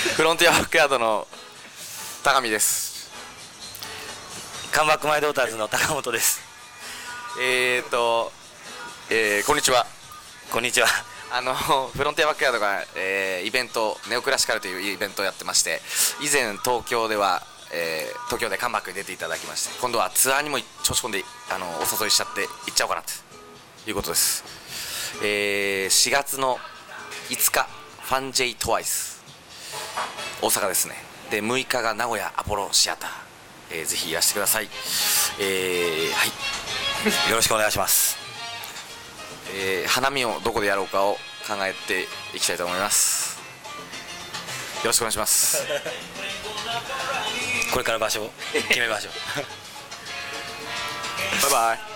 ティアバックヤードの高見です。カンバックマイドーターズの高本です。えーと、えー、こんにちは。こんにちは。あのフロンティアバックヤードが、えー、イベントネオクラシカルというイベントをやってまして以前東京では、えー、東京でカンバックに出ていただきまして今度はツアーにも調子込んであのお誘いしちゃって行っちゃおうかなと。いうことです、えー、4月の5日ファンジェイトワイス大阪ですね。で6日が名古屋アポロシアター、えー、ぜひいらしてください。えー、はい。よろしくお願いします。えー花見をどこでやろうかを考えていきたいと思います。よろしくお願いします。これから場所を？決めましょうバイバイ